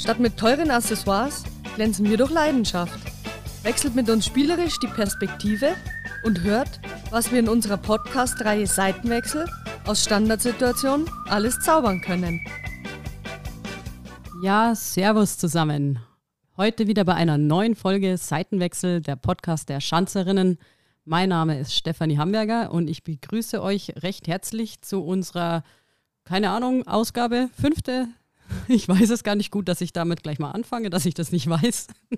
Statt mit teuren Accessoires glänzen wir durch Leidenschaft. Wechselt mit uns spielerisch die Perspektive und hört, was wir in unserer Podcast-Reihe Seitenwechsel aus Standardsituationen alles zaubern können. Ja, Servus zusammen. Heute wieder bei einer neuen Folge Seitenwechsel, der Podcast der Schanzerinnen. Mein Name ist Stefanie Hamburger und ich begrüße euch recht herzlich zu unserer, keine Ahnung, Ausgabe, fünfte. Ich weiß es gar nicht gut, dass ich damit gleich mal anfange, dass ich das nicht weiß.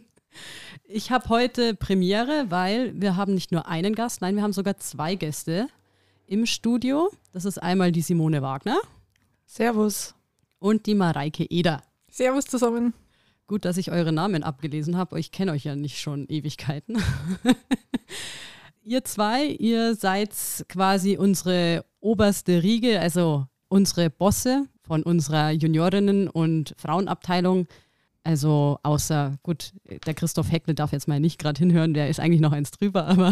Ich habe heute Premiere, weil wir haben nicht nur einen Gast, nein, wir haben sogar zwei Gäste im Studio. Das ist einmal die Simone Wagner. Servus. Und die Mareike Eder. Servus zusammen. Gut, dass ich eure Namen abgelesen habe. Ich kenne euch ja nicht schon Ewigkeiten. ihr zwei, ihr seid quasi unsere oberste Riege, also unsere Bosse von unserer Juniorinnen- und Frauenabteilung. Also außer, gut, der Christoph Heckle darf jetzt mal nicht gerade hinhören, der ist eigentlich noch eins drüber, aber.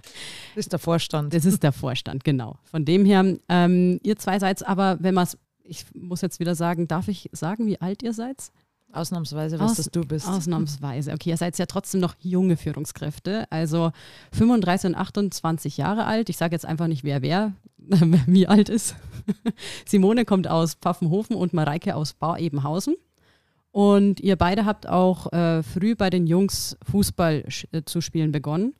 das ist der Vorstand. Das ist der Vorstand, genau. Von dem her, ähm, ihr zwei seid aber, wenn man es, ich muss jetzt wieder sagen, darf ich sagen, wie alt ihr seid? Ausnahmsweise, was Aus, das du bist. Ausnahmsweise. Okay, ihr seid ja trotzdem noch junge Führungskräfte, also 35 und 28 Jahre alt. Ich sage jetzt einfach nicht, wer wer, wie alt ist. Simone kommt aus Pfaffenhofen und Mareike aus Bau-Ebenhausen. Und ihr beide habt auch äh, früh bei den Jungs Fußball äh, zu spielen begonnen.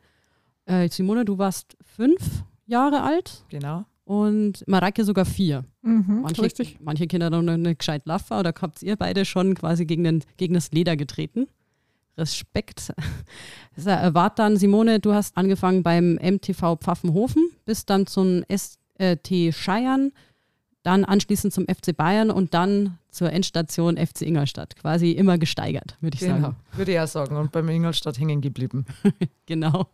Äh, Simone, du warst fünf Jahre alt. Genau. Und Mareike sogar vier. Mhm, manche, richtig. manche Kinder haben noch eine gescheit Laffer oder habt ihr beide schon quasi gegen, den, gegen das Leder getreten? Respekt. Wart dann, Simone, du hast angefangen beim MTV Pfaffenhofen, bist dann zum ST Scheiern, dann anschließend zum FC Bayern und dann zur Endstation FC Ingolstadt. Quasi immer gesteigert, würde ich genau, sagen. Würde ich auch sagen. Und beim Ingolstadt hängen geblieben. genau.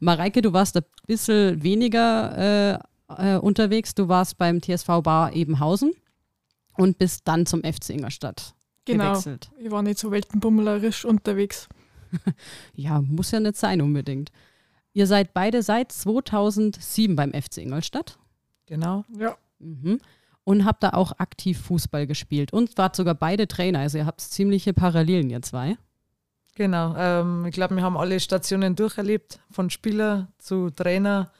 Mareike, du warst ein bisschen weniger äh, äh, unterwegs. Du warst beim TSV Bar Ebenhausen und bist dann zum FC Ingolstadt genau. gewechselt. Ich war nicht so weltenbummlerisch unterwegs. ja, muss ja nicht sein unbedingt. Ihr seid beide seit 2007 beim FC Ingolstadt. Genau. Ja. Mhm. Und habt da auch aktiv Fußball gespielt und wart sogar beide Trainer. Also ihr habt ziemliche Parallelen, ihr zwei. Genau. Ähm, ich glaube, wir haben alle Stationen durcherlebt, von Spieler zu Trainer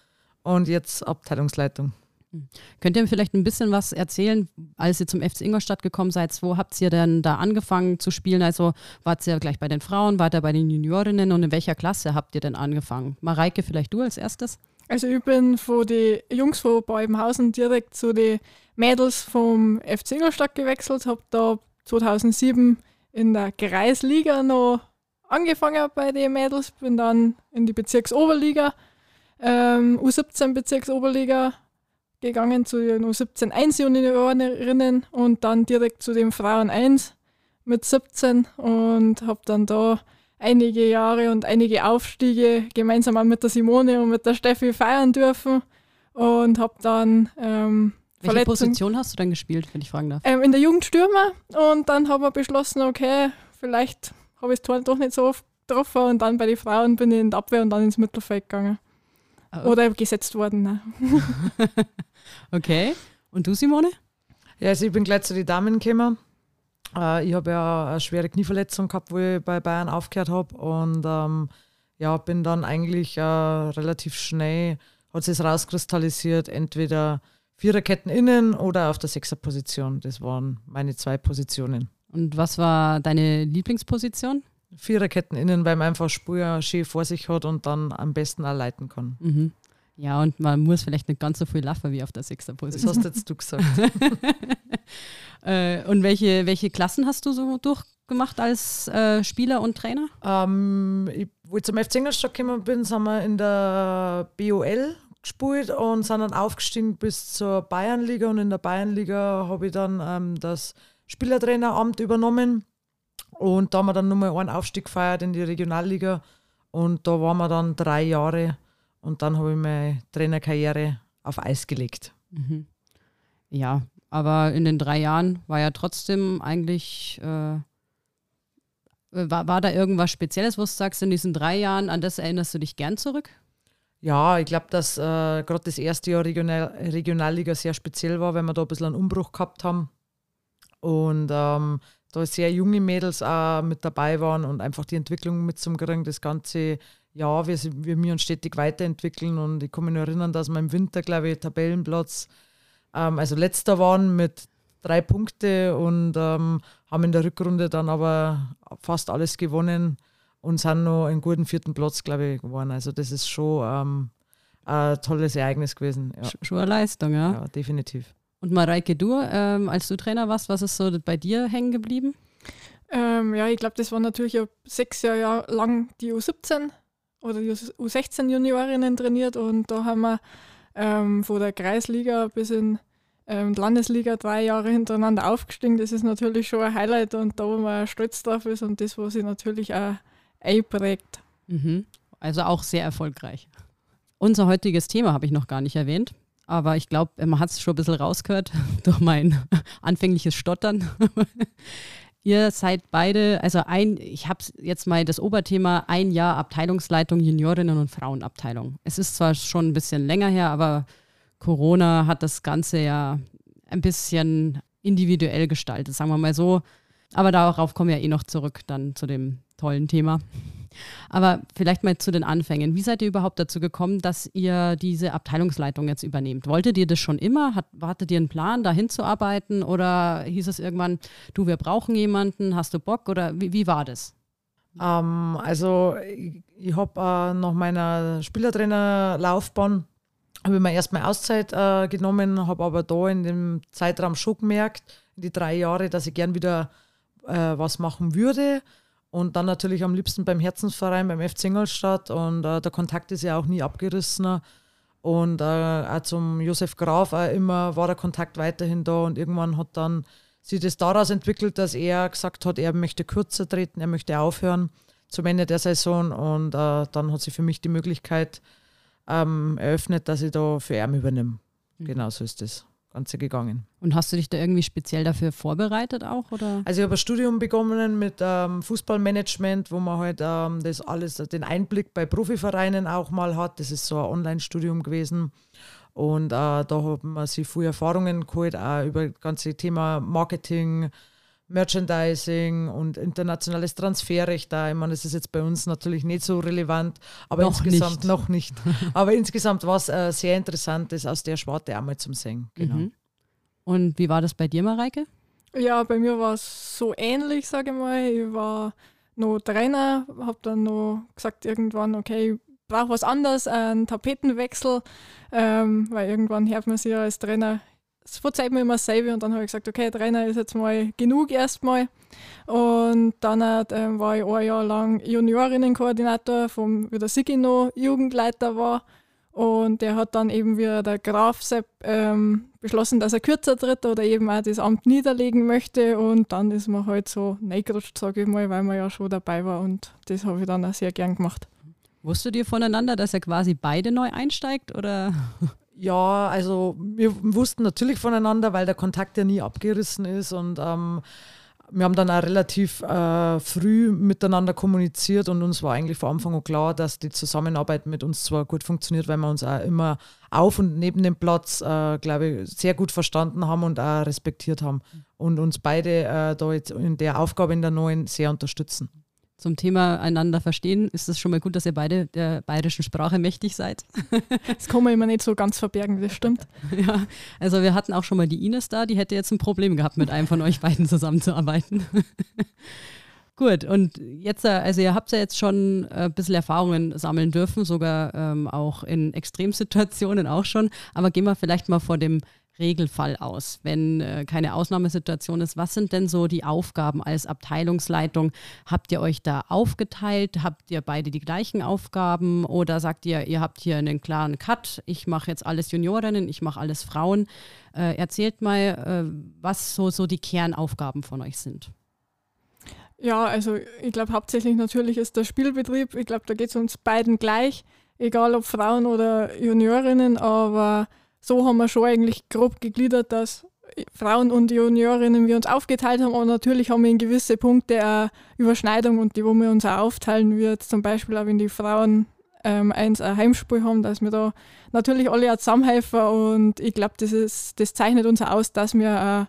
und jetzt Abteilungsleitung. Hm. Könnt ihr mir vielleicht ein bisschen was erzählen, als ihr zum FC Ingolstadt gekommen seid? Wo habt ihr denn da angefangen zu spielen? Also wart ihr gleich bei den Frauen, wart ihr bei den Juniorinnen und in welcher Klasse habt ihr denn angefangen? Mareike, vielleicht du als erstes? Also ich bin von den Jungs von Beubenhausen direkt zu den Mädels vom FC Ingolstadt gewechselt, habe da 2007 in der Kreisliga noch angefangen bei den Mädels, bin dann in die Bezirksoberliga ähm, U17 Bezirksoberliga gegangen zu den U17 1 Juniorinnen und dann direkt zu den Frauen 1 mit 17 und habe dann da einige Jahre und einige Aufstiege gemeinsam auch mit der Simone und mit der Steffi feiern dürfen und habe dann ähm, welche Position hast du dann gespielt, wenn ich fragen darf? Ähm, in der Jugendstürmer und dann haben wir beschlossen, okay, vielleicht habe ich das Tor doch nicht so oft getroffen und dann bei den Frauen bin ich in die Abwehr und dann ins Mittelfeld gegangen. Oh. Oder gesetzt worden. Ne? okay. Und du, Simone? Ja, also ich bin gleich zu den Damen gekommen. Äh, ich habe ja eine schwere Knieverletzung gehabt, wo ich bei Bayern aufgehört habe. Und ähm, ja, bin dann eigentlich äh, relativ schnell, hat sich rauskristallisiert, entweder Viererketten innen oder auf der Sechserposition. Das waren meine zwei Positionen. Und was war deine Lieblingsposition? Viererketten innen, weil man einfach Spur schön vor sich hat und dann am besten auch leiten kann. Mhm. Ja, und man muss vielleicht nicht ganz so viel laufen wie auf der Sechserposition. Das hast jetzt du gesagt. äh, und welche, welche Klassen hast du so durchgemacht als äh, Spieler und Trainer? Ähm, ich, wo ich zum FC Ingolstadt gekommen bin, sind wir in der BOL gespielt und sind dann aufgestiegen bis zur Bayernliga und in der Bayernliga habe ich dann ähm, das Spielertraineramt übernommen und da haben wir dann nochmal einen Aufstieg gefeiert in die Regionalliga und da waren wir dann drei Jahre und dann habe ich meine Trainerkarriere auf Eis gelegt. Mhm. Ja, aber in den drei Jahren war ja trotzdem eigentlich, äh, war, war da irgendwas Spezielles, wo du sagst, in diesen drei Jahren, an das erinnerst du dich gern zurück? Ja, ich glaube, dass äh, gerade das erste Jahr Regional, Regionalliga sehr speziell war, weil wir da ein bisschen einen Umbruch gehabt haben. Und ähm, da sehr junge Mädels auch mit dabei waren und einfach die Entwicklung mitzukriegen, das ganze Jahr, wir, wir uns stetig weiterentwickeln und ich kann mich nur erinnern, dass wir im Winter, glaube ich, Tabellenplatz, ähm, also letzter waren mit drei Punkte und ähm, haben in der Rückrunde dann aber fast alles gewonnen und sind noch einen guten vierten Platz, glaube ich, geworden. Also das ist schon ähm, ein tolles Ereignis gewesen. Ja. Schon eine Leistung, ja. Ja, definitiv. Und Mareike, du, ähm, als du Trainer warst, was ist so bei dir hängen geblieben? Ähm, ja, ich glaube, das war natürlich sechs Jahre lang die U17 oder die U16 Juniorinnen trainiert und da haben wir ähm, von der Kreisliga bis in ähm, Landesliga drei Jahre hintereinander aufgestiegen. Das ist natürlich schon ein Highlight und da, wo man stolz drauf ist und das, was sich natürlich auch einprägt. Mhm. Also auch sehr erfolgreich. Unser heutiges Thema habe ich noch gar nicht erwähnt, aber ich glaube, man hat es schon ein bisschen rausgehört durch mein anfängliches Stottern. Ihr seid beide, also ein, ich habe jetzt mal das Oberthema ein Jahr Abteilungsleitung Juniorinnen und Frauenabteilung. Es ist zwar schon ein bisschen länger her, aber Corona hat das Ganze ja ein bisschen individuell gestaltet, sagen wir mal so. Aber darauf kommen wir ja eh noch zurück, dann zu dem tollen Thema. Aber vielleicht mal zu den Anfängen. Wie seid ihr überhaupt dazu gekommen, dass ihr diese Abteilungsleitung jetzt übernehmt? Wolltet ihr das schon immer? Hat, hattet ihr einen Plan, da hinzuarbeiten? Oder hieß es irgendwann, du, wir brauchen jemanden, hast du Bock? Oder wie, wie war das? Ähm, also ich, ich habe äh, nach meiner Spielertrainerlaufbahn habe ich mir erstmal Auszeit äh, genommen, habe aber da in dem Zeitraum schon gemerkt, in die drei Jahre, dass ich gern wieder äh, was machen würde. Und dann natürlich am liebsten beim Herzensverein, beim FC Ingolstadt. Und äh, der Kontakt ist ja auch nie abgerissen. Und äh, auch zum Josef Graf auch immer war der Kontakt weiterhin da. Und irgendwann hat dann sich das daraus entwickelt, dass er gesagt hat, er möchte kürzer treten, er möchte aufhören zum Ende der Saison. Und äh, dann hat sich für mich die Möglichkeit ähm, eröffnet, dass ich da für ihn übernehme. Mhm. Genau so ist das. Ganze gegangen. Und hast du dich da irgendwie speziell dafür vorbereitet auch? Oder? Also ich habe ein Studium begonnen mit ähm, Fußballmanagement, wo man halt ähm, das alles, den Einblick bei Profivereinen auch mal hat. Das ist so ein Online-Studium gewesen. Und äh, da hat man sich viele Erfahrungen geholt, auch über das ganze Thema Marketing, Merchandising und internationales Transferrecht da. Ich meine, das ist jetzt bei uns natürlich nicht so relevant, aber noch insgesamt nicht. noch nicht. aber insgesamt war es äh, sehr interessant, das aus der Sparte einmal zum Singen. Genau. Mhm. Und wie war das bei dir, Mareike? Ja, bei mir war es so ähnlich, sage ich mal. Ich war noch Trainer, habe dann noch gesagt irgendwann, okay, ich brauche was anderes, einen Tapetenwechsel, ähm, weil irgendwann hört man sich ja als Trainer es verzeiht mir immer dasselbe und dann habe ich gesagt, okay, Trainer ist jetzt mal genug erstmal. Und dann ähm, war ich ein Jahr lang Juniorinnenkoordinator, vom, wie der Sigi Jugendleiter war. Und der hat dann eben wie der Graf Sepp ähm, beschlossen, dass er kürzer tritt oder eben auch das Amt niederlegen möchte. Und dann ist man halt so reingerutscht, sage ich mal, weil man ja schon dabei war. Und das habe ich dann auch sehr gern gemacht. Wusstet ihr voneinander, dass er quasi beide neu einsteigt? Oder? Ja, also wir wussten natürlich voneinander, weil der Kontakt ja nie abgerissen ist und ähm, wir haben dann auch relativ äh, früh miteinander kommuniziert und uns war eigentlich von Anfang an klar, dass die Zusammenarbeit mit uns zwar gut funktioniert, weil wir uns auch immer auf und neben dem Platz, äh, glaube ich, sehr gut verstanden haben und auch respektiert haben und uns beide äh, da jetzt in der Aufgabe in der neuen sehr unterstützen zum Thema einander verstehen, ist es schon mal gut, dass ihr beide der bayerischen Sprache mächtig seid. Das kann man immer nicht so ganz verbergen, das stimmt. Ja, also wir hatten auch schon mal die Ines da, die hätte jetzt ein Problem gehabt, mit einem von euch beiden zusammenzuarbeiten. Gut, und jetzt, äh, also ihr habt ja jetzt schon ein bisschen Erfahrungen sammeln dürfen, sogar ähm, auch in Extremsituationen auch schon. Aber gehen wir vielleicht mal vor dem Regelfall aus, wenn äh, keine Ausnahmesituation ist. Was sind denn so die Aufgaben als Abteilungsleitung? Habt ihr euch da aufgeteilt? Habt ihr beide die gleichen Aufgaben? Oder sagt ihr, ihr habt hier einen klaren Cut? Ich mache jetzt alles Juniorinnen, ich mache alles Frauen. Äh, erzählt mal, äh, was so, so die Kernaufgaben von euch sind. Ja, also ich glaube hauptsächlich natürlich ist der Spielbetrieb. Ich glaube, da geht es uns beiden gleich, egal ob Frauen oder Juniorinnen, aber so haben wir schon eigentlich grob gegliedert, dass Frauen und Juniorinnen wir uns aufgeteilt haben, aber natürlich haben wir in gewisse Punkte eine Überschneidung und die, wo wir uns auch aufteilen, wie zum Beispiel auch wenn die Frauen ähm, eins ein Heimspiel haben, dass wir da natürlich alle auch zusammenhelfen und ich glaube, das, das zeichnet uns aus, dass wir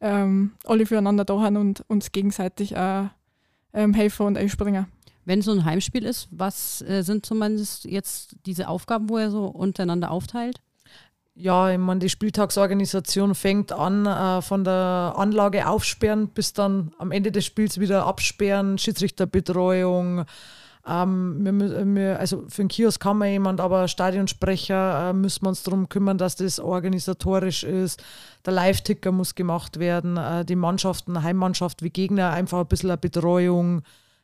ähm, alle füreinander da haben und uns gegenseitig auch ähm, helfen und einspringen. Wenn so ein Heimspiel ist, was äh, sind zumindest jetzt diese Aufgaben, wo er so untereinander aufteilt? Ja, ich meine, die Spieltagsorganisation fängt an äh, von der Anlage aufsperren bis dann am Ende des Spiels wieder absperren, Schiedsrichterbetreuung. Ähm, wir, wir, also für den Kiosk kann man jemand, aber Stadionsprecher äh, müssen wir uns darum kümmern, dass das organisatorisch ist. Der Live-Ticker muss gemacht werden, äh, die Mannschaften, Heimmannschaft wie Gegner, einfach ein bisschen eine Betreuung.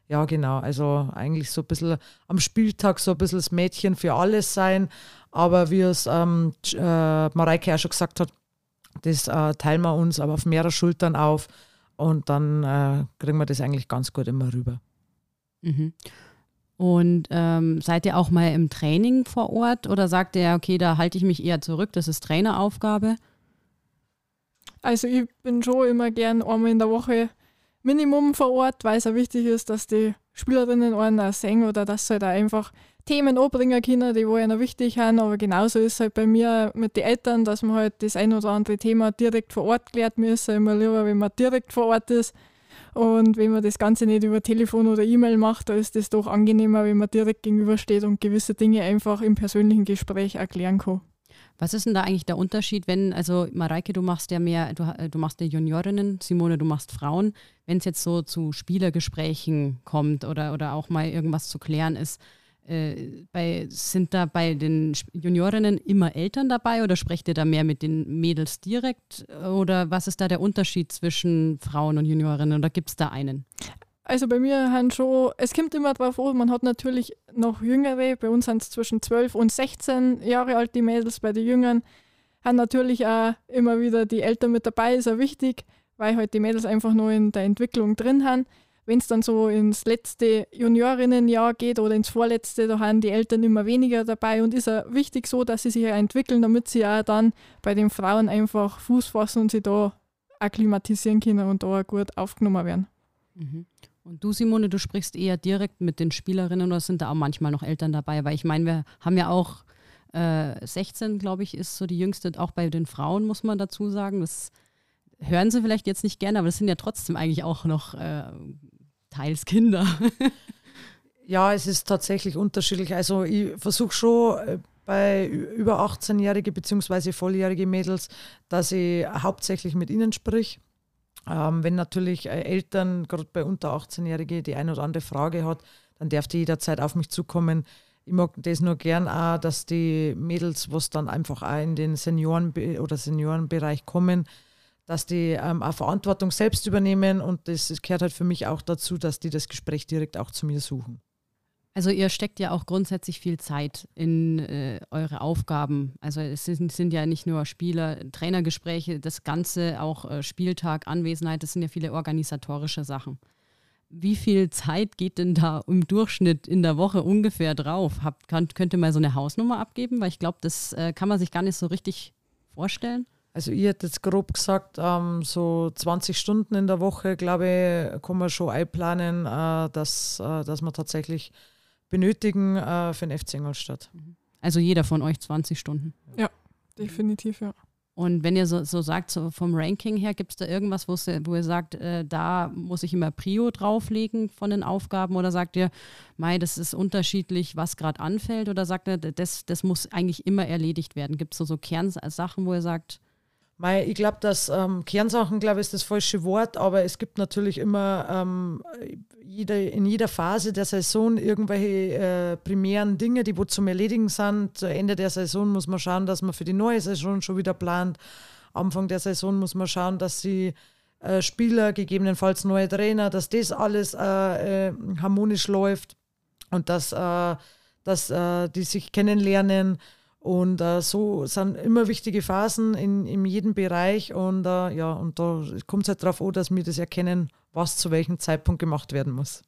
Ja, genau. Also eigentlich so ein bisschen am Spieltag so ein bisschen das Mädchen für alles sein. Aber wie es ähm, äh, Mareike auch schon gesagt hat, das äh, teilen wir uns aber auf mehrere Schultern auf und dann äh, kriegen wir das eigentlich ganz gut immer rüber. Mhm. Und ähm, seid ihr auch mal im Training vor Ort oder sagt ihr, okay, da halte ich mich eher zurück, das ist Traineraufgabe? Also ich bin schon immer gern einmal in der Woche Minimum vor Ort, weil es auch wichtig ist, dass die Spielerinnen einen auch sehen oder dass sie halt auch einfach Themen anbringen können, die wo ihnen wichtig sind. Aber genauso ist es halt bei mir mit den Eltern, dass man halt das ein oder andere Thema direkt vor Ort klärt müssen. Immer lieber, wenn man direkt vor Ort ist. Und wenn man das Ganze nicht über Telefon oder E-Mail macht, da ist das doch angenehmer, wenn man direkt gegenübersteht und gewisse Dinge einfach im persönlichen Gespräch erklären kann. Was ist denn da eigentlich der Unterschied, wenn, also Mareike, du machst ja mehr, du, äh, du machst ja Juniorinnen, Simone, du machst Frauen. Wenn es jetzt so zu Spielergesprächen kommt oder, oder auch mal irgendwas zu klären ist, äh, bei, sind da bei den Juniorinnen immer Eltern dabei oder sprecht ihr da mehr mit den Mädels direkt? Oder was ist da der Unterschied zwischen Frauen und Juniorinnen oder gibt es da einen? Also bei mir haben schon, es kommt immer drauf an, man hat natürlich noch Jüngere, bei uns sind es zwischen 12 und 16 Jahre alt, die Mädels, bei den Jüngeren haben natürlich auch immer wieder die Eltern mit dabei, ist auch wichtig, weil halt die Mädels einfach nur in der Entwicklung drin haben. Wenn es dann so ins letzte Juniorinnenjahr geht oder ins vorletzte, da haben die Eltern immer weniger dabei und ist auch wichtig so, dass sie sich entwickeln, damit sie auch dann bei den Frauen einfach Fuß fassen und sie da akklimatisieren können und da gut aufgenommen werden. Mhm. Und du, Simone, du sprichst eher direkt mit den Spielerinnen oder sind da auch manchmal noch Eltern dabei? Weil ich meine, wir haben ja auch äh, 16, glaube ich, ist so die jüngste, auch bei den Frauen, muss man dazu sagen. Das hören sie vielleicht jetzt nicht gerne, aber das sind ja trotzdem eigentlich auch noch äh, teils Kinder. ja, es ist tatsächlich unterschiedlich. Also ich versuche schon äh, bei über 18-jährige bzw. volljährige Mädels, dass ich hauptsächlich mit ihnen sprich. Ähm, wenn natürlich äh, Eltern, gerade bei unter 18-Jährigen, die eine oder andere Frage hat, dann darf die jederzeit auf mich zukommen. Ich mag das nur gern auch, dass die Mädels, was dann einfach auch in den Senioren- oder Seniorenbereich kommen, dass die ähm, auch Verantwortung selbst übernehmen und das, gehört halt für mich auch dazu, dass die das Gespräch direkt auch zu mir suchen. Also ihr steckt ja auch grundsätzlich viel Zeit in äh, eure Aufgaben. Also es sind, sind, ja nicht nur Spieler, Trainergespräche, das Ganze, auch äh, Spieltag, Anwesenheit, das sind ja viele organisatorische Sachen. Wie viel Zeit geht denn da im Durchschnitt in der Woche ungefähr drauf? Habt, kann, könnt ihr mal so eine Hausnummer abgeben? Weil ich glaube, das äh, kann man sich gar nicht so richtig vorstellen. Also ich hätte jetzt grob gesagt, ähm, so 20 Stunden in der Woche, glaube ich, kann man schon einplanen, äh, dass, äh, dass man tatsächlich benötigen äh, für den FC Ingolstadt. Also jeder von euch 20 Stunden? Ja, definitiv, ja. Und wenn ihr so, so sagt, so vom Ranking her, gibt es da irgendwas, wo ihr sagt, äh, da muss ich immer Prio drauflegen von den Aufgaben? Oder sagt ihr, Mai, das ist unterschiedlich, was gerade anfällt? Oder sagt ihr, das, das muss eigentlich immer erledigt werden? Gibt es so, so Kernsachen, wo ihr sagt, Mei, ich glaube, dass ähm, Kernsachen, glaube ich, ist das falsche Wort, aber es gibt natürlich immer ähm, jeder, in jeder Phase der Saison irgendwelche äh, primären Dinge, die wo zum Erledigen sind. Zu Ende der Saison muss man schauen, dass man für die neue Saison schon wieder plant. Anfang der Saison muss man schauen, dass die äh, Spieler, gegebenenfalls neue Trainer, dass das alles äh, äh harmonisch läuft und dass, äh, dass äh, die sich kennenlernen und äh, so sind immer wichtige Phasen in, in jedem Bereich. Und äh, ja, und da kommt es halt darauf an, dass wir das erkennen, was zu welchem Zeitpunkt gemacht werden muss.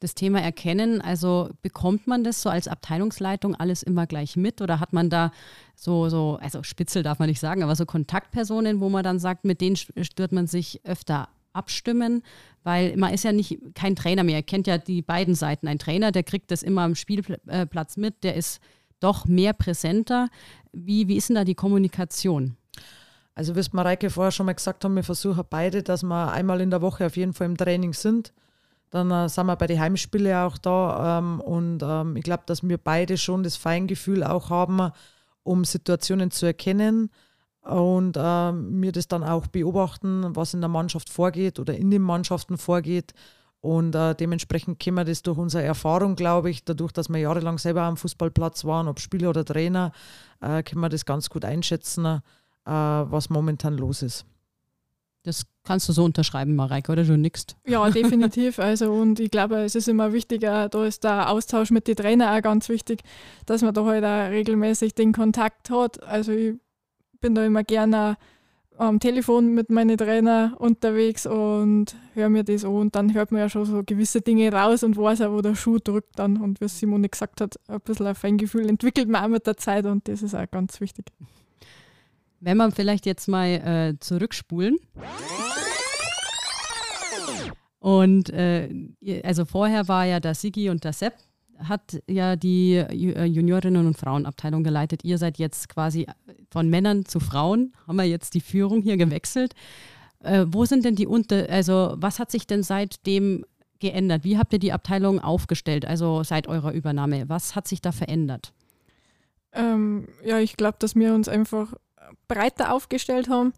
Das Thema Erkennen, also bekommt man das so als Abteilungsleitung alles immer gleich mit oder hat man da so, so, also Spitzel darf man nicht sagen, aber so Kontaktpersonen, wo man dann sagt, mit denen stört man sich öfter abstimmen, weil man ist ja nicht kein Trainer mehr. Er kennt ja die beiden Seiten. Ein Trainer, der kriegt das immer am Spielplatz mit, der ist doch mehr präsenter. Wie, wie ist denn da die Kommunikation? Also wie es Mareike vorher schon mal gesagt haben, wir versuchen beide, dass wir einmal in der Woche auf jeden Fall im Training sind. Dann äh, sind wir bei den Heimspielen auch da ähm, und ähm, ich glaube, dass wir beide schon das Feingefühl auch haben, um Situationen zu erkennen und äh, wir das dann auch beobachten, was in der Mannschaft vorgeht oder in den Mannschaften vorgeht. Und äh, dementsprechend können wir das durch unsere Erfahrung, glaube ich, dadurch, dass wir jahrelang selber am Fußballplatz waren, ob Spieler oder Trainer, äh, können wir das ganz gut einschätzen, äh, was momentan los ist. Das kannst du so unterschreiben, Mareike, oder du nickst? Ja, definitiv. Also, und ich glaube, es ist immer wichtiger, da ist der Austausch mit den Trainern auch ganz wichtig, dass man da halt auch regelmäßig den Kontakt hat. Also, ich bin da immer gerne am Telefon mit meinen Trainer unterwegs und höre mir das an. Und dann hört man ja schon so gewisse Dinge raus und weiß auch, wo der Schuh drückt dann. Und wie Simone gesagt hat, ein bisschen ein Feingefühl entwickelt man auch mit der Zeit und das ist auch ganz wichtig. Wenn wir vielleicht jetzt mal äh, zurückspulen. Und äh, also vorher war ja der Sigi und der Sepp hat ja die äh, Juniorinnen- und Frauenabteilung geleitet. Ihr seid jetzt quasi von Männern zu Frauen, haben wir jetzt die Führung hier gewechselt. Äh, wo sind denn die Unter, also was hat sich denn seitdem geändert? Wie habt ihr die Abteilung aufgestellt, also seit eurer Übernahme? Was hat sich da verändert? Ähm, ja, ich glaube, dass wir uns einfach breiter aufgestellt haben,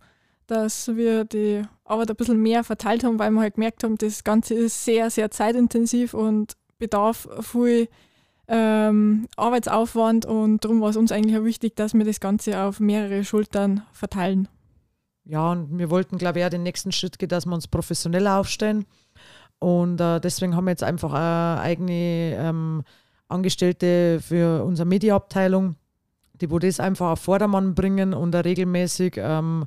dass wir die Arbeit ein bisschen mehr verteilt haben, weil wir halt gemerkt haben, das Ganze ist sehr, sehr zeitintensiv und bedarf viel ähm, Arbeitsaufwand und darum war es uns eigentlich auch wichtig, dass wir das Ganze auf mehrere Schultern verteilen. Ja, und wir wollten, glaube ich, auch den nächsten Schritt gehen, dass wir uns professioneller aufstellen. Und äh, deswegen haben wir jetzt einfach eine eigene ähm, Angestellte für unsere Mediaabteilung, die wo das einfach auf Vordermann bringen und regelmäßig ähm,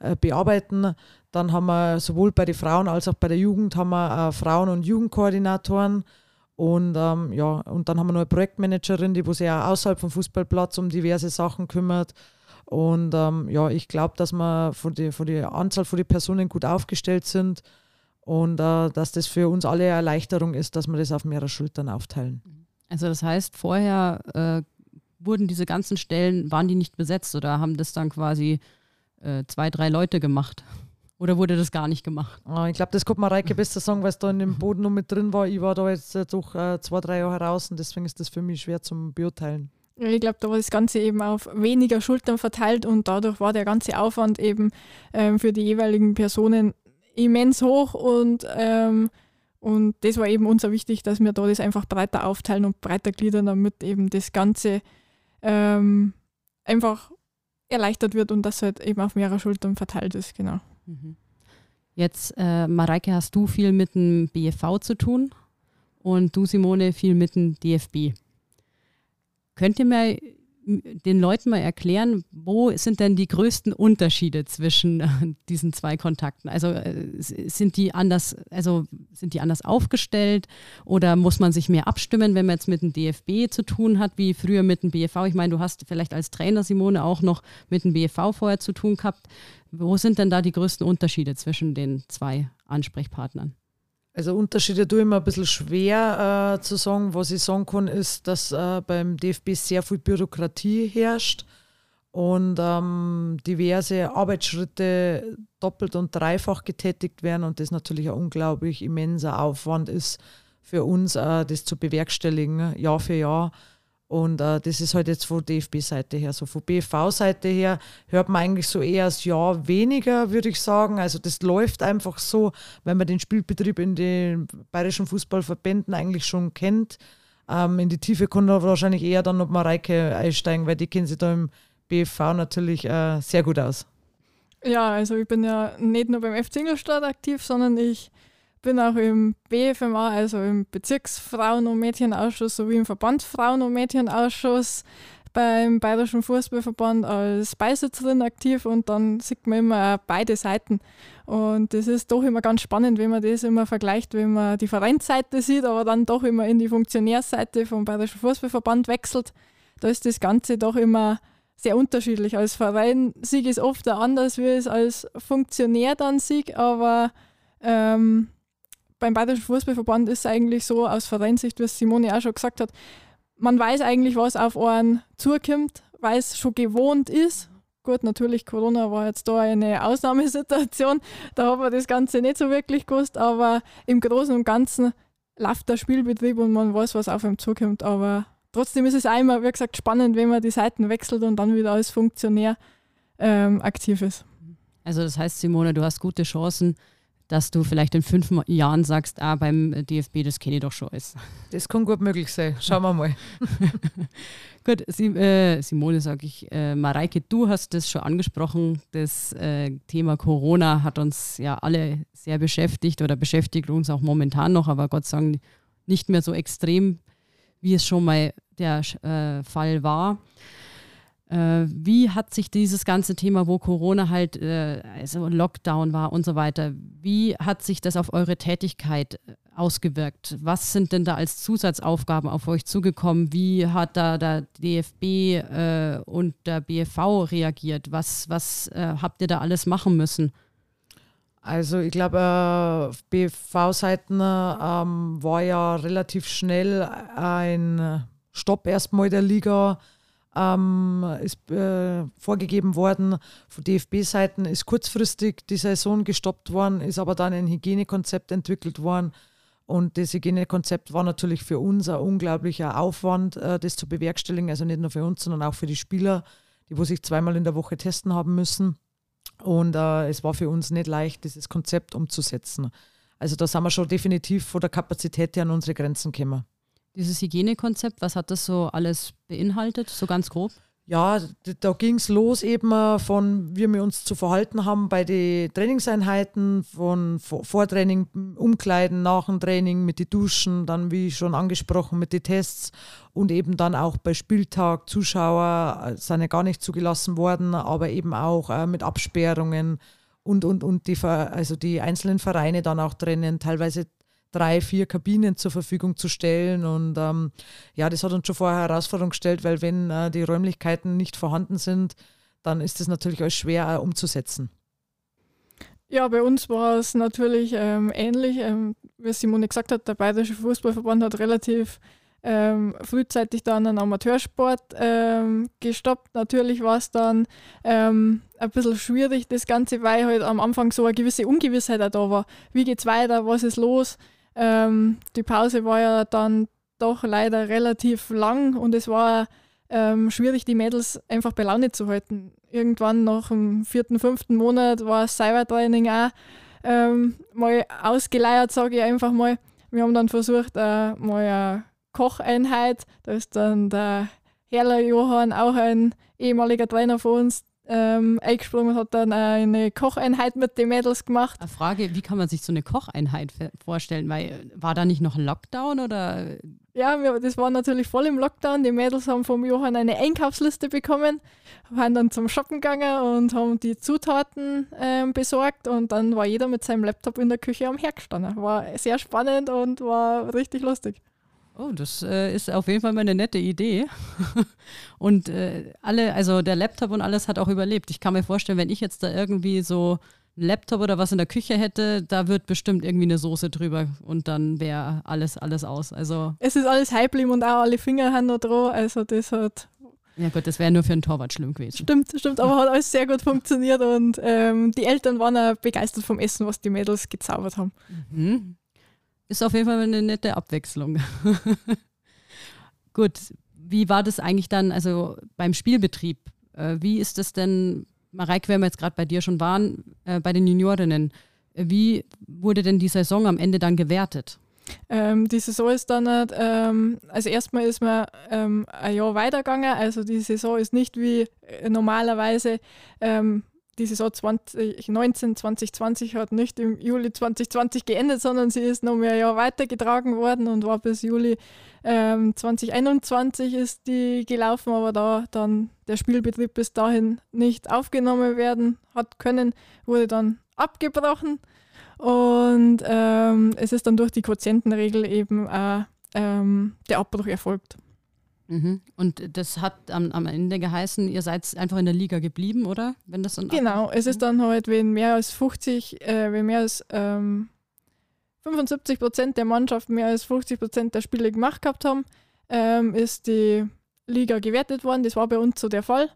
äh, bearbeiten. Dann haben wir sowohl bei den Frauen als auch bei der Jugend haben wir äh, Frauen- und Jugendkoordinatoren und ähm, ja, und dann haben wir noch eine Projektmanagerin, die sich auch außerhalb vom Fußballplatz um diverse Sachen kümmert. Und ähm, ja, ich glaube, dass wir von der von die Anzahl von den Personen gut aufgestellt sind und äh, dass das für uns alle eine Erleichterung ist, dass wir das auf mehrere Schultern aufteilen. Also das heißt, vorher äh, wurden diese ganzen Stellen, waren die nicht besetzt oder haben das dann quasi äh, zwei, drei Leute gemacht? Oder wurde das gar nicht gemacht? Ah, ich glaube, das konnte man Reike besser sagen, weil es da in dem Boden noch mit drin war. Ich war da jetzt doch äh, zwei, drei Jahre raus und deswegen ist das für mich schwer zum beurteilen. Ich glaube, da war das Ganze eben auf weniger Schultern verteilt und dadurch war der ganze Aufwand eben ähm, für die jeweiligen Personen immens hoch und, ähm, und das war eben uns auch wichtig, dass wir da das einfach breiter aufteilen und breiter gliedern, damit eben das Ganze ähm, einfach erleichtert wird und das halt eben auf mehrere Schultern verteilt ist, genau. Mhm. Jetzt, äh, Mareike, hast du viel mit dem BFV zu tun und du, Simone, viel mit dem DFB. Könnt ihr mir den Leuten mal erklären, wo sind denn die größten Unterschiede zwischen äh, diesen zwei Kontakten? Also äh, sind die anders, also sind die anders aufgestellt oder muss man sich mehr abstimmen, wenn man jetzt mit dem DFB zu tun hat, wie früher mit dem BFV? Ich meine, du hast vielleicht als Trainer Simone auch noch mit dem BFV vorher zu tun gehabt. Wo sind denn da die größten Unterschiede zwischen den zwei Ansprechpartnern? Also Unterschiede tue ich mir ein bisschen schwer äh, zu sagen. Was ich sagen kann, ist, dass äh, beim DFB sehr viel Bürokratie herrscht und ähm, diverse Arbeitsschritte doppelt und dreifach getätigt werden und das natürlich ein unglaublich immenser Aufwand ist für uns, äh, das zu bewerkstelligen, Jahr für Jahr. Und äh, das ist halt jetzt von DFB-Seite her. So von BFV-Seite her hört man eigentlich so eher das Jahr weniger, würde ich sagen. Also das läuft einfach so, wenn man den Spielbetrieb in den bayerischen Fußballverbänden eigentlich schon kennt. Ähm, in die Tiefe kann er wahrscheinlich eher dann noch Mareike einsteigen, weil die kennen sich da im BFV natürlich äh, sehr gut aus. Ja, also ich bin ja nicht nur beim FC Ingolstadt aktiv, sondern ich bin auch im BFMA, also im Bezirksfrauen- und Mädchenausschuss sowie im Verbandsfrauen- und Mädchenausschuss beim Bayerischen Fußballverband als Beisitzerin aktiv und dann sieht man immer beide Seiten. Und das ist doch immer ganz spannend, wenn man das immer vergleicht, wenn man die Vereinsseite sieht, aber dann doch immer in die Funktionärseite vom Bayerischen Fußballverband wechselt. Da ist das Ganze doch immer sehr unterschiedlich. Als Verein sieg es oft anders, wie es als Funktionär dann sieg, aber ähm, beim Bayerischen Fußballverband ist es eigentlich so, aus Vereinssicht, wie Simone auch schon gesagt hat, man weiß eigentlich, was auf einen zukommt, weil es schon gewohnt ist, gut, natürlich Corona war jetzt da eine Ausnahmesituation, da haben wir das Ganze nicht so wirklich gewusst, aber im Großen und Ganzen läuft der Spielbetrieb und man weiß, was auf ihm zukommt, aber trotzdem ist es einmal, wie gesagt, spannend, wenn man die Seiten wechselt und dann wieder als Funktionär ähm, aktiv ist. Also das heißt, Simone, du hast gute Chancen, dass du vielleicht in fünf Jahren sagst, ah, beim DFB, das kenne ich doch schon alles. Das kann gut möglich sein. Schauen wir mal. gut, Sim äh, Simone, sage ich. Äh, Mareike, du hast das schon angesprochen. Das äh, Thema Corona hat uns ja alle sehr beschäftigt oder beschäftigt uns auch momentan noch, aber Gott sei Dank nicht mehr so extrem, wie es schon mal der äh, Fall war. Äh, wie hat sich dieses ganze Thema, wo Corona halt, äh, also Lockdown war und so weiter, wie hat sich das auf eure Tätigkeit äh, ausgewirkt? Was sind denn da als Zusatzaufgaben auf euch zugekommen? Wie hat da der DFB und der BFV reagiert? Was, was habt ihr da alles machen müssen? Also ich glaube, auf BFV-Seiten ähm, war ja relativ schnell ein Stopp erstmal der Liga ähm, ist äh, vorgegeben worden. Von DFB-Seiten ist kurzfristig die Saison gestoppt worden, ist aber dann ein Hygienekonzept entwickelt worden. Und das Hygienekonzept war natürlich für uns ein unglaublicher Aufwand, äh, das zu bewerkstelligen. Also nicht nur für uns, sondern auch für die Spieler, die wo sich zweimal in der Woche testen haben müssen. Und äh, es war für uns nicht leicht, dieses Konzept umzusetzen. Also da sind wir schon definitiv von der Kapazität an unsere Grenzen gekommen. Dieses Hygienekonzept, was hat das so alles beinhaltet, so ganz grob? Ja, da ging es los eben äh, von, wie wir uns zu verhalten haben bei den Trainingseinheiten, von Vortraining, Umkleiden, nach dem Training, mit den Duschen, dann wie schon angesprochen mit den Tests und eben dann auch bei Spieltag, Zuschauer äh, sind ja gar nicht zugelassen worden, aber eben auch äh, mit Absperrungen und, und, und die, also die einzelnen Vereine dann auch drinnen, teilweise drei, vier Kabinen zur Verfügung zu stellen. Und ähm, ja, das hat uns schon vorher Herausforderung gestellt, weil wenn äh, die Räumlichkeiten nicht vorhanden sind, dann ist es natürlich auch schwer äh, umzusetzen. Ja, bei uns war es natürlich ähm, ähnlich. Ähm, wie Simone gesagt hat, der Bayerische Fußballverband hat relativ ähm, frühzeitig dann einen Amateursport ähm, gestoppt. Natürlich war es dann ähm, ein bisschen schwierig, das Ganze, weil halt am Anfang so eine gewisse Ungewissheit auch da war. Wie geht es weiter? Was ist los? Ähm, die Pause war ja dann doch leider relativ lang und es war ähm, schwierig, die Mädels einfach bei Laune zu halten. Irgendwann nach dem vierten, fünften Monat war Cybertraining auch ähm, mal ausgeleiert, sage ich einfach mal. Wir haben dann versucht, äh, mal eine Kocheinheit, da ist dann der Herrler Johann, auch ein ehemaliger Trainer von uns, ähm, eingesprungen und hat dann eine Kocheinheit mit den Mädels gemacht. Eine Frage, wie kann man sich so eine Kocheinheit vorstellen? Weil war da nicht noch Lockdown oder? Ja, wir, das war natürlich voll im Lockdown. Die Mädels haben vom Johann eine Einkaufsliste bekommen, waren dann zum Shoppen gegangen und haben die Zutaten ähm, besorgt und dann war jeder mit seinem Laptop in der Küche am Herd gestanden. War sehr spannend und war richtig lustig. Oh, das äh, ist auf jeden Fall mal eine nette Idee. und äh, alle, also der Laptop und alles hat auch überlebt. Ich kann mir vorstellen, wenn ich jetzt da irgendwie so einen Laptop oder was in der Küche hätte, da wird bestimmt irgendwie eine Soße drüber und dann wäre alles, alles aus. Also es ist alles heiblim und auch alle Finger haben noch dran. Also das hat. Ja gut, das wäre nur für einen Torwart schlimm gewesen. Stimmt, stimmt, aber hat alles sehr gut funktioniert und ähm, die Eltern waren auch begeistert vom Essen, was die Mädels gezaubert haben. Mhm. Ist auf jeden Fall eine nette Abwechslung. Gut, wie war das eigentlich dann, also beim Spielbetrieb? Äh, wie ist das denn, Mareike, wenn wir jetzt gerade bei dir schon waren, äh, bei den Juniorinnen, wie wurde denn die Saison am Ende dann gewertet? Ähm, die Saison ist dann, ähm, also erstmal ist man ähm, ein Jahr weitergegangen, also die Saison ist nicht wie normalerweise ähm, die Saison 2019, 2020 hat nicht im Juli 2020 geendet, sondern sie ist noch mehr Jahr weitergetragen worden und war bis Juli ähm, 2021 ist die gelaufen, aber da dann der Spielbetrieb bis dahin nicht aufgenommen werden hat können, wurde dann abgebrochen und ähm, es ist dann durch die Quotientenregel eben äh, ähm, der Abbruch erfolgt. Mhm. Und das hat am, am, Ende geheißen, ihr seid einfach in der Liga geblieben, oder? Wenn das dann genau, es ist dann halt, wenn mehr als 50, äh, wenn mehr als ähm, 75 Prozent der Mannschaft mehr als 50 Prozent der Spiele gemacht gehabt haben, ähm, ist die Liga gewertet worden. Das war bei uns so der Fall.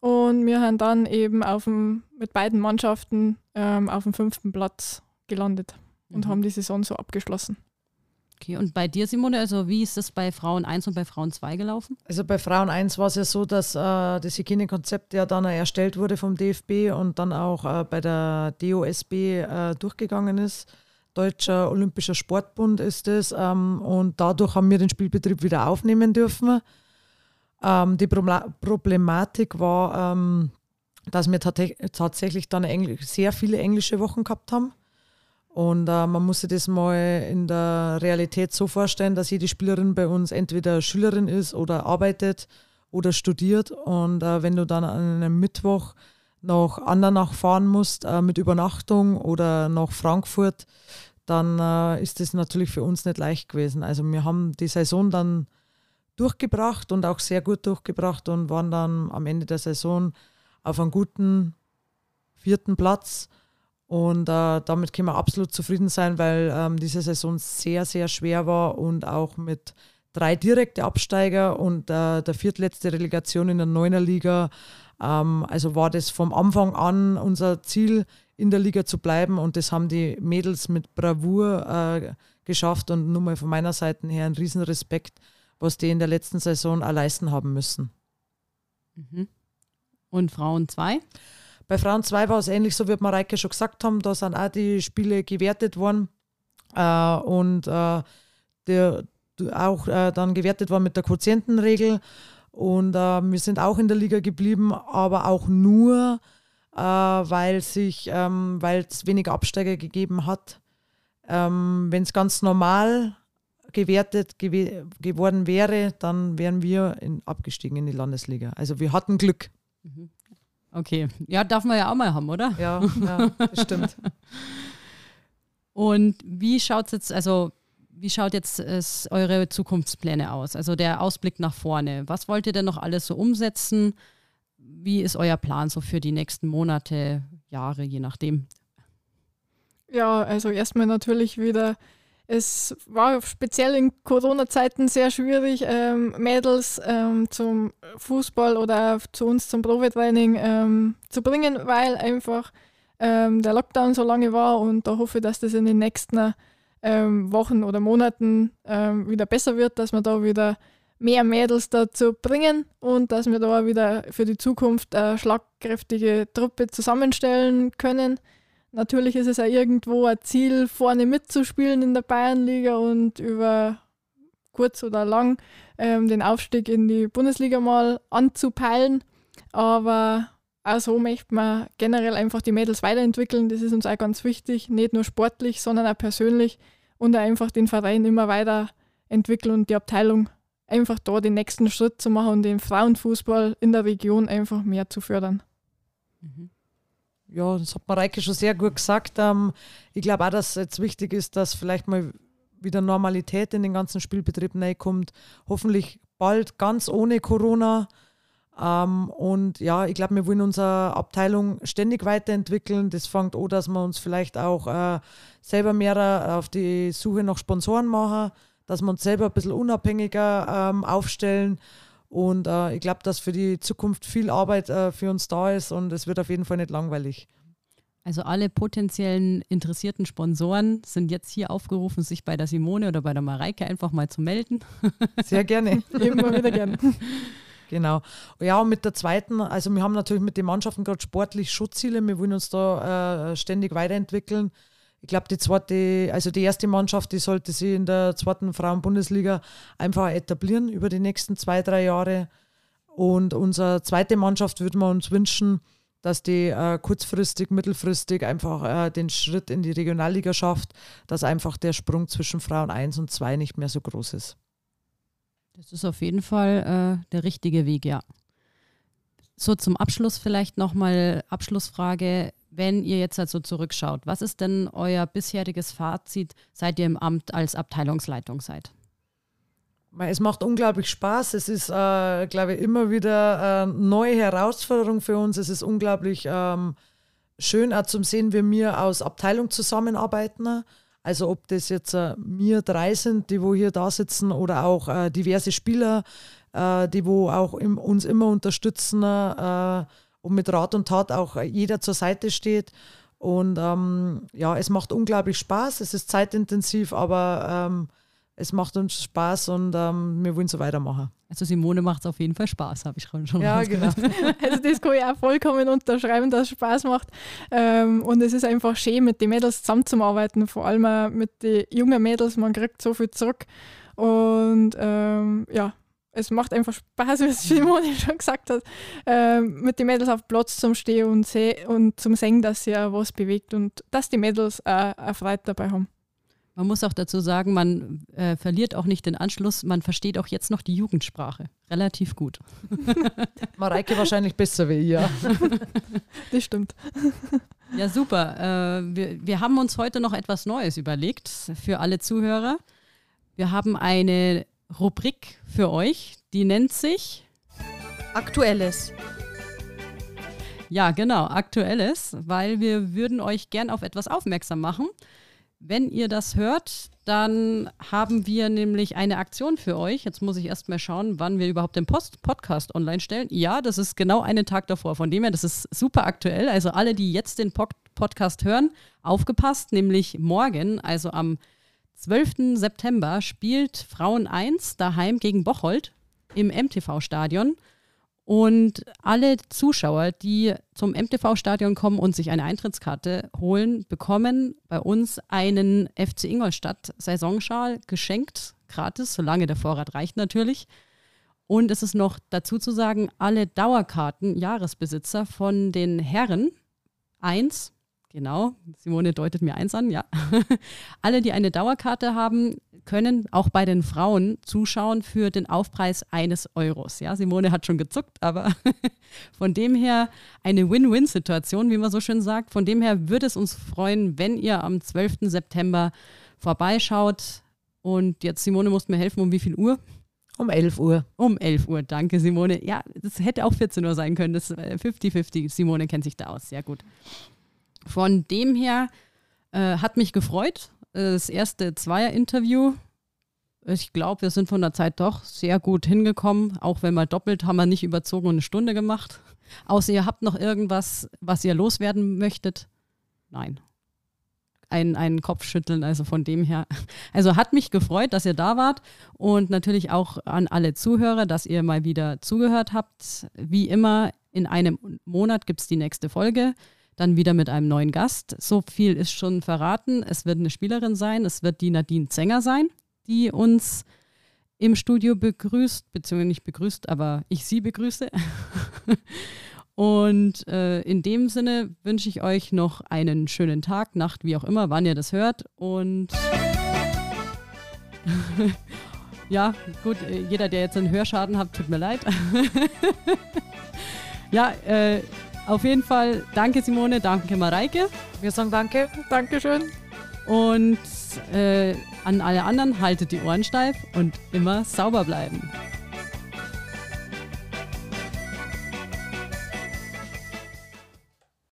Und wir haben dann eben auf dem, mit beiden Mannschaften ähm, auf dem fünften Platz gelandet und Mhm. haben die Saison so abgeschlossen. Okay, und bei dir, Simone, also wie ist das bei Frauen 1 und bei Frauen 2 gelaufen? Also bei Frauen 1 war es ja so, dass äh, das Hygienekonzept ja dann erstellt wurde vom DFB und dann auch äh, bei der DOSB äh, durchgegangen ist. Deutscher Olympischer Sportbund ist es. Ähm, und dadurch haben wir den Spielbetrieb wieder aufnehmen dürfen. Ähm, die Probla- Problematik war, ähm, dass wir tatsächlich dann Engl sehr viele englische Wochen gehabt haben. Und äh, man muss sich das mal in der Realität so vorstellen, dass jede Spielerin bei uns entweder Schülerin ist oder arbeitet oder studiert. Und äh, wenn du dann an einem Mittwoch nach Andernach fahren musst äh, mit Übernachtung oder nach Frankfurt, dann äh, ist das natürlich für uns nicht leicht gewesen. Also wir haben die Saison dann durchgebracht und auch sehr gut durchgebracht und waren dann am Ende der Saison auf einem guten vierten Platz. Und äh, damit können wir absolut zufrieden sein, weil ähm, diese Saison sehr, sehr schwer war und auch mit drei direkte Absteiger und äh, der viertletzte Relegation in der Neuner Liga. Ähm, also war das vom Anfang an unser Ziel, in der Liga zu bleiben. Und das haben die Mädels mit Bravour äh, geschafft. Und nur mal von meiner Seite her ein Riesenrespekt, was die in der letzten Saison auch leisten haben müssen. Mhm. Und Frauen 2? Bei Frauen 2 war es ähnlich, so wie Mareike schon gesagt haben. Da sind auch die Spiele gewertet worden äh, und äh, der, auch äh, dann gewertet worden mit der Quotientenregel. Und äh, wir sind auch in der Liga geblieben, aber auch nur, äh, weil sich, ähm, es weniger Absteiger gegeben hat. Ähm, Wenn es ganz normal gewertet gew geworden wäre, dann wären wir in, abgestiegen in die Landesliga. Also wir hatten Glück. Okay, ja, darf man ja auch mal haben, oder? Ja, ja das stimmt. Und wie schaut jetzt, also wie schaut jetzt es, eure Zukunftspläne aus? Also der Ausblick nach vorne. Was wollt ihr denn noch alles so umsetzen? Wie ist euer Plan so für die nächsten Monate, Jahre, je nachdem? Ja, also erstmal natürlich wieder, es war speziell in Corona-Zeiten sehr schwierig, ähm, Mädels ähm, zum Fußball oder zu uns zum Probetraining ähm, zu bringen, weil einfach ähm, der Lockdown so lange war und da hoffe ich, dass das in den nächsten ähm, Wochen oder Monaten ähm, wieder besser wird, dass wir da wieder mehr Mädels dazu bringen und dass wir da wieder für die Zukunft eine schlagkräftige Truppe zusammenstellen können. Natürlich ist es ja irgendwo ein Ziel, vorne mitzuspielen in der Bayernliga und über kurz oder lang ähm, den Aufstieg in die Bundesliga mal anzupeilen. Aber auch so möchte man generell einfach die Mädels weiterentwickeln. Das ist uns auch ganz wichtig, nicht nur sportlich, sondern auch persönlich und auch einfach den Verein immer weiterentwickeln und die Abteilung einfach da den nächsten Schritt zu machen und den Frauenfußball in der Region einfach mehr zu fördern. Mhm. Ja, das hat Mareike schon sehr gut gesagt. Ähm, ich glaube auch, dass jetzt wichtig ist, dass vielleicht mal wieder Normalität in den ganzen Spielbetrieb kommt. Hoffentlich bald ganz ohne Corona. Ähm, und ja, ich glaube, wir wollen unsere Abteilung ständig weiterentwickeln. Das fängt an, dass wir uns vielleicht auch äh, selber mehr auf die Suche nach Sponsoren machen, dass wir uns selber ein bisschen unabhängiger ähm, aufstellen. Und äh, ich glaube, dass für die Zukunft viel Arbeit äh, für uns da ist und es wird auf jeden Fall nicht langweilig. Also alle potenziellen interessierten Sponsoren sind jetzt hier aufgerufen, sich bei der Simone oder bei der Mareike einfach mal zu melden. Sehr gerne. Immer wieder gerne. Genau. Ja, und mit der zweiten, also wir haben natürlich mit den Mannschaften gerade sportlich Schutzziele. Wir wollen uns da äh, ständig weiterentwickeln. Ich glaube, die zweite, also die erste Mannschaft, die sollte sich in der zweiten Frauen-Bundesliga einfach etablieren über die nächsten zwei, drei Jahre. Und unsere zweite Mannschaft würden wir uns wünschen, dass die äh, kurzfristig, mittelfristig einfach äh, den Schritt in die Regionalliga schafft, dass einfach der Sprung zwischen Frauen 1 und 2 nicht mehr so groß ist. Das ist auf jeden Fall äh, der richtige Weg, ja. So zum Abschluss vielleicht nochmal Abschlussfrage. Wenn ihr jetzt also zurückschaut, was ist denn euer bisheriges Fazit, seit ihr im Amt als Abteilungsleitung seid? Es macht unglaublich Spaß. Es ist, äh, glaube ich, immer wieder eine neue Herausforderung für uns. Es ist unglaublich ähm, schön auch zum sehen, wie wir aus Abteilung zusammenarbeiten. Also ob das jetzt äh, wir drei sind, die wo hier da sitzen oder auch äh, diverse Spieler, äh, die wo auch im, uns immer unterstützen äh, und mit Rat und Tat auch jeder zur Seite steht. Und ähm, ja, es macht unglaublich Spaß. Es ist zeitintensiv, aber ähm, es macht uns Spaß und ähm, wir wollen so weitermachen. Also Simone macht es auf jeden Fall Spaß, habe ich schon Ja, genau. also das kann ich auch vollkommen unterschreiben, dass es Spaß macht. Ähm, und es ist einfach schön, mit den Mädels zusammenzuarbeiten, vor allem auch mit den jungen Mädels, man kriegt so viel zurück. Und ähm, ja, es macht einfach Spaß, wie Simone schon gesagt hat, ähm, mit den Mädels auf Platz zum Stehen und, und zum Singen, dass sie auch was bewegt und dass die Mädels auch, Freude dabei haben. Man muss auch dazu sagen, man äh, verliert auch nicht den Anschluss, man versteht auch jetzt noch die Jugendsprache relativ gut. Mareike wahrscheinlich besser wie ich, ja. das stimmt. Ja, super. Äh, wir, wir haben uns heute noch etwas Neues überlegt für alle Zuhörer. Wir haben eine Rubrik für euch, die nennt sich Aktuelles. Ja, genau, Aktuelles, weil wir würden euch gern auf etwas aufmerksam machen. Wenn ihr das hört, dann haben wir nämlich eine Aktion für euch. Jetzt muss ich erst mal schauen, wann wir überhaupt den Post Podcast online stellen. Ja, das ist genau einen Tag davor. Von dem her, das ist super aktuell. Also alle, die jetzt den Pod Podcast hören, aufgepasst, nämlich morgen, also am 12. September, spielt Frauen 1 daheim gegen Bocholt im MTV-Stadion. Und alle Zuschauer, die zum MTV-Stadion kommen und sich eine Eintrittskarte holen, bekommen bei uns einen FC Ingolstadt Saisonschal geschenkt, gratis, solange der Vorrat reicht natürlich. Und es ist noch dazu zu sagen, alle Dauerkarten, Jahresbesitzer von den Herren 1 Genau, Simone deutet mir eins an, ja. Alle, die eine Dauerkarte haben, können auch bei den Frauen zuschauen für den Aufpreis eines Euros. Ja, Simone hat schon gezuckt, aber von dem her eine Win-Win-Situation, wie man so schön sagt. Von dem her würde es uns freuen, wenn ihr am 12. September vorbeischaut. Und jetzt, Simone, musst mir helfen, um wie viel Uhr? Um 11 Uhr. Um 11 Uhr, danke Simone. Ja, das hätte auch 14 Uhr sein können. Das 50-50. Äh, Simone kennt sich da aus. Sehr gut. Von dem her äh, hat mich gefreut. Äh, das erste Zweier-Interview. Ich glaube, wir sind von der Zeit doch sehr gut hingekommen. Auch wenn wir doppelt haben wir nicht überzogen und eine Stunde gemacht. Außer ihr habt noch irgendwas, was ihr loswerden möchtet. Nein. Ein, ein Kopfschütteln, also von dem her. Also hat mich gefreut, dass ihr da wart und natürlich auch an alle Zuhörer, dass ihr mal wieder zugehört habt. Wie immer, in einem Monat gibt es die nächste Folge dann wieder mit einem neuen Gast. So viel ist schon verraten. Es wird eine Spielerin sein, es wird die Nadine Zenger sein, die uns im Studio begrüßt, beziehungsweise nicht begrüßt, aber ich sie begrüße. Und äh, in dem Sinne wünsche ich euch noch einen schönen Tag, Nacht, wie auch immer, wann ihr das hört. Und ja, gut, jeder, der jetzt einen Hörschaden hat, tut mir leid. ja, äh, auf jeden Fall danke Simone, danke Mareike. Wir sagen danke. Dankeschön. Und äh, an alle anderen haltet die Ohren steif und immer sauber bleiben.